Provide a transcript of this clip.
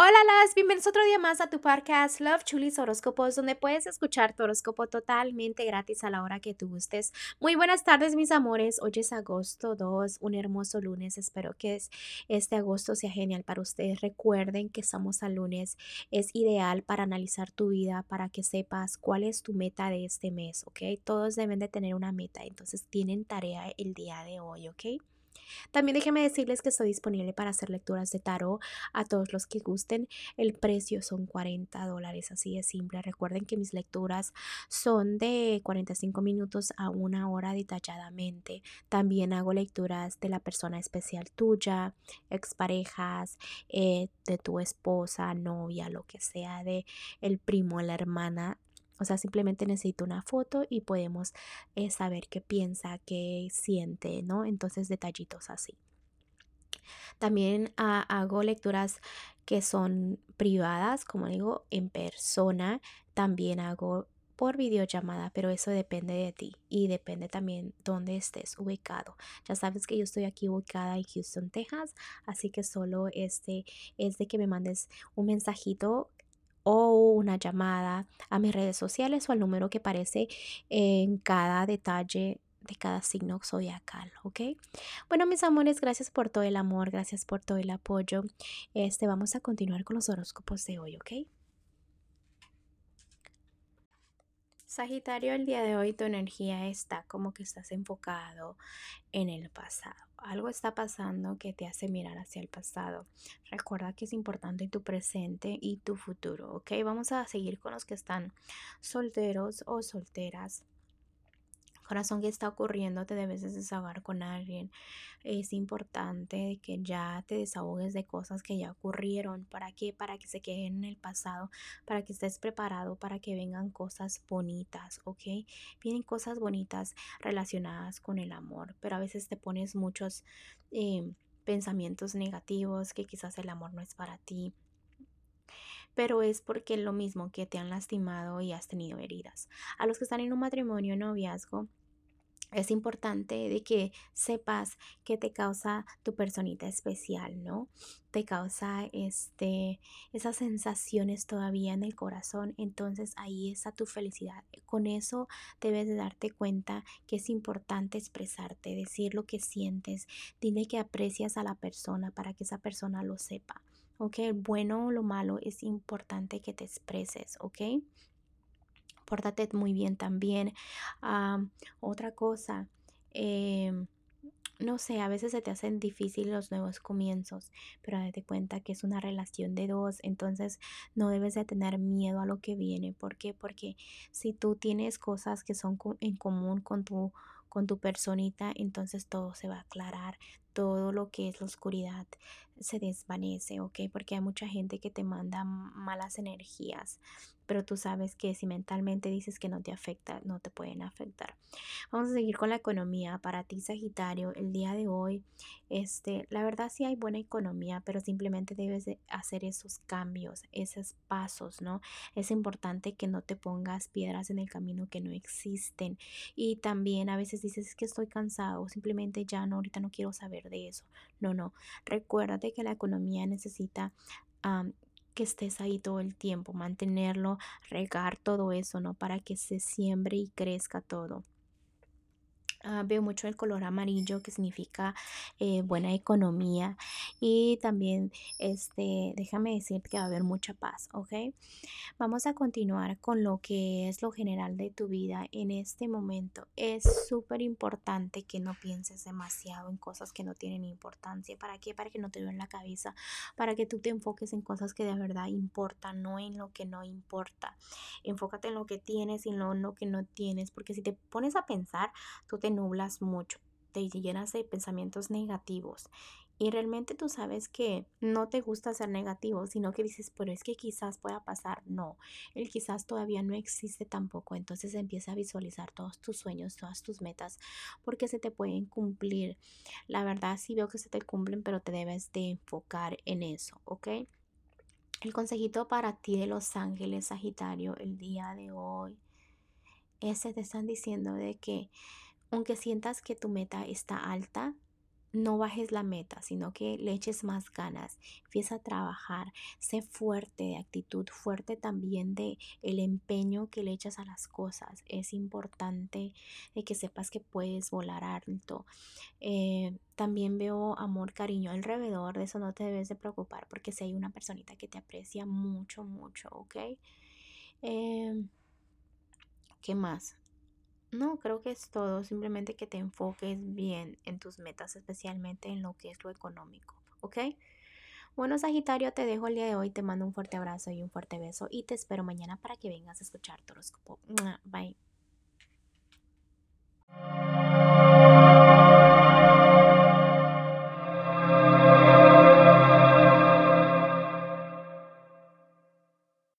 Hola, las bienvenidos otro día más a tu podcast Love Chulis Horóscopos, donde puedes escuchar tu horóscopo totalmente gratis a la hora que tú gustes. Muy buenas tardes, mis amores. Hoy es agosto 2, un hermoso lunes. Espero que este agosto sea genial para ustedes. Recuerden que estamos al lunes. Es ideal para analizar tu vida, para que sepas cuál es tu meta de este mes, ¿ok? Todos deben de tener una meta, entonces tienen tarea el día de hoy, ¿ok? También déjenme decirles que estoy disponible para hacer lecturas de tarot a todos los que gusten. El precio son 40 dólares, así de simple. Recuerden que mis lecturas son de 45 minutos a una hora detalladamente. También hago lecturas de la persona especial tuya, exparejas, eh, de tu esposa, novia, lo que sea, de el primo, la hermana o sea, simplemente necesito una foto y podemos eh, saber qué piensa, qué siente, ¿no? Entonces, detallitos así. También hago lecturas que son privadas, como digo, en persona. También hago por videollamada, pero eso depende de ti y depende también dónde estés ubicado. Ya sabes que yo estoy aquí ubicada en Houston, Texas, así que solo este es de que me mandes un mensajito o una llamada a mis redes sociales o al número que aparece en cada detalle de cada signo zodiacal, ¿ok? Bueno, mis amores, gracias por todo el amor, gracias por todo el apoyo. Este, vamos a continuar con los horóscopos de hoy, ¿ok? Sagitario, el día de hoy tu energía está como que estás enfocado en el pasado. Algo está pasando que te hace mirar hacia el pasado. Recuerda que es importante tu presente y tu futuro, ¿ok? Vamos a seguir con los que están solteros o solteras corazón que está ocurriendo, te debes desahogar con alguien. Es importante que ya te desahogues de cosas que ya ocurrieron. ¿Para qué? Para que se queden en el pasado, para que estés preparado, para que vengan cosas bonitas, ¿ok? Vienen cosas bonitas relacionadas con el amor, pero a veces te pones muchos eh, pensamientos negativos, que quizás el amor no es para ti pero es porque es lo mismo que te han lastimado y has tenido heridas. A los que están en un matrimonio, noviazgo, es importante de que sepas que te causa tu personita especial, ¿no? Te causa este esas sensaciones todavía en el corazón, entonces ahí está tu felicidad. Con eso debes de darte cuenta que es importante expresarte, decir lo que sientes, dile que aprecias a la persona para que esa persona lo sepa. ¿Ok? Bueno o lo malo es importante que te expreses, ¿ok? Pórtate muy bien también. otra cosa, em, no sé, a veces se te hacen difíciles los nuevos comienzos, pero date cuenta que es una relación de dos, entonces no debes de tener miedo a lo que viene. ¿Por qué? Porque si tú tienes cosas que son en común con tu con tu personita, entonces todo se va a aclarar, todo lo que es la oscuridad se desvanece, ¿ok? Porque hay mucha gente que te manda malas energías, pero tú sabes que si mentalmente dices que no te afecta, no te pueden afectar. Vamos a seguir con la economía. Para ti, Sagitario, el día de hoy, este, la verdad sí hay buena economía, pero simplemente debes de hacer esos cambios, esos pasos, ¿no? Es importante que no te pongas piedras en el camino que no existen. Y también a veces dices que estoy cansado, simplemente ya no, ahorita no quiero saber de eso. No, no. Recuérdate que la economía necesita que estés ahí todo el tiempo, mantenerlo, regar todo eso, ¿no? Para que se siembre y crezca todo. Ah, veo mucho el color amarillo que significa eh, buena economía. Y también este déjame decir que va a haber mucha paz ok vamos a continuar con lo que es lo general de tu vida en este momento. Es súper importante que no pienses demasiado en cosas que no tienen importancia. Para qué para que no te en la cabeza para que tú te enfoques en cosas que de verdad importan no en lo que no importa. Enfócate en lo que tienes y no en lo que no tienes porque si te pones a pensar tú te nublas mucho, te llenas de pensamientos negativos y realmente tú sabes que no te gusta ser negativo, sino que dices, pero es que quizás pueda pasar. No, el quizás todavía no existe tampoco. Entonces empieza a visualizar todos tus sueños, todas tus metas, porque se te pueden cumplir. La verdad sí veo que se te cumplen, pero te debes de enfocar en eso, ¿ok? El consejito para ti de los ángeles, Sagitario, el día de hoy, ese te están diciendo de que aunque sientas que tu meta está alta, no bajes la meta, sino que le eches más ganas, empieza a trabajar, sé fuerte de actitud, fuerte también de el empeño que le echas a las cosas. Es importante de que sepas que puedes volar alto. Eh, también veo amor, cariño alrededor, de eso no te debes de preocupar porque si hay una personita que te aprecia mucho, mucho, ¿ok? Em, ¿qué más? No, creo que es todo. Simplemente que te enfoques bien en tus metas, especialmente en lo que es lo económico. ¿Ok? Bueno, Sagitario, te dejo el día de hoy. Te mando un fuerte abrazo y un fuerte beso. Y te espero mañana para que vengas a escuchar tu horóscopo. Bye.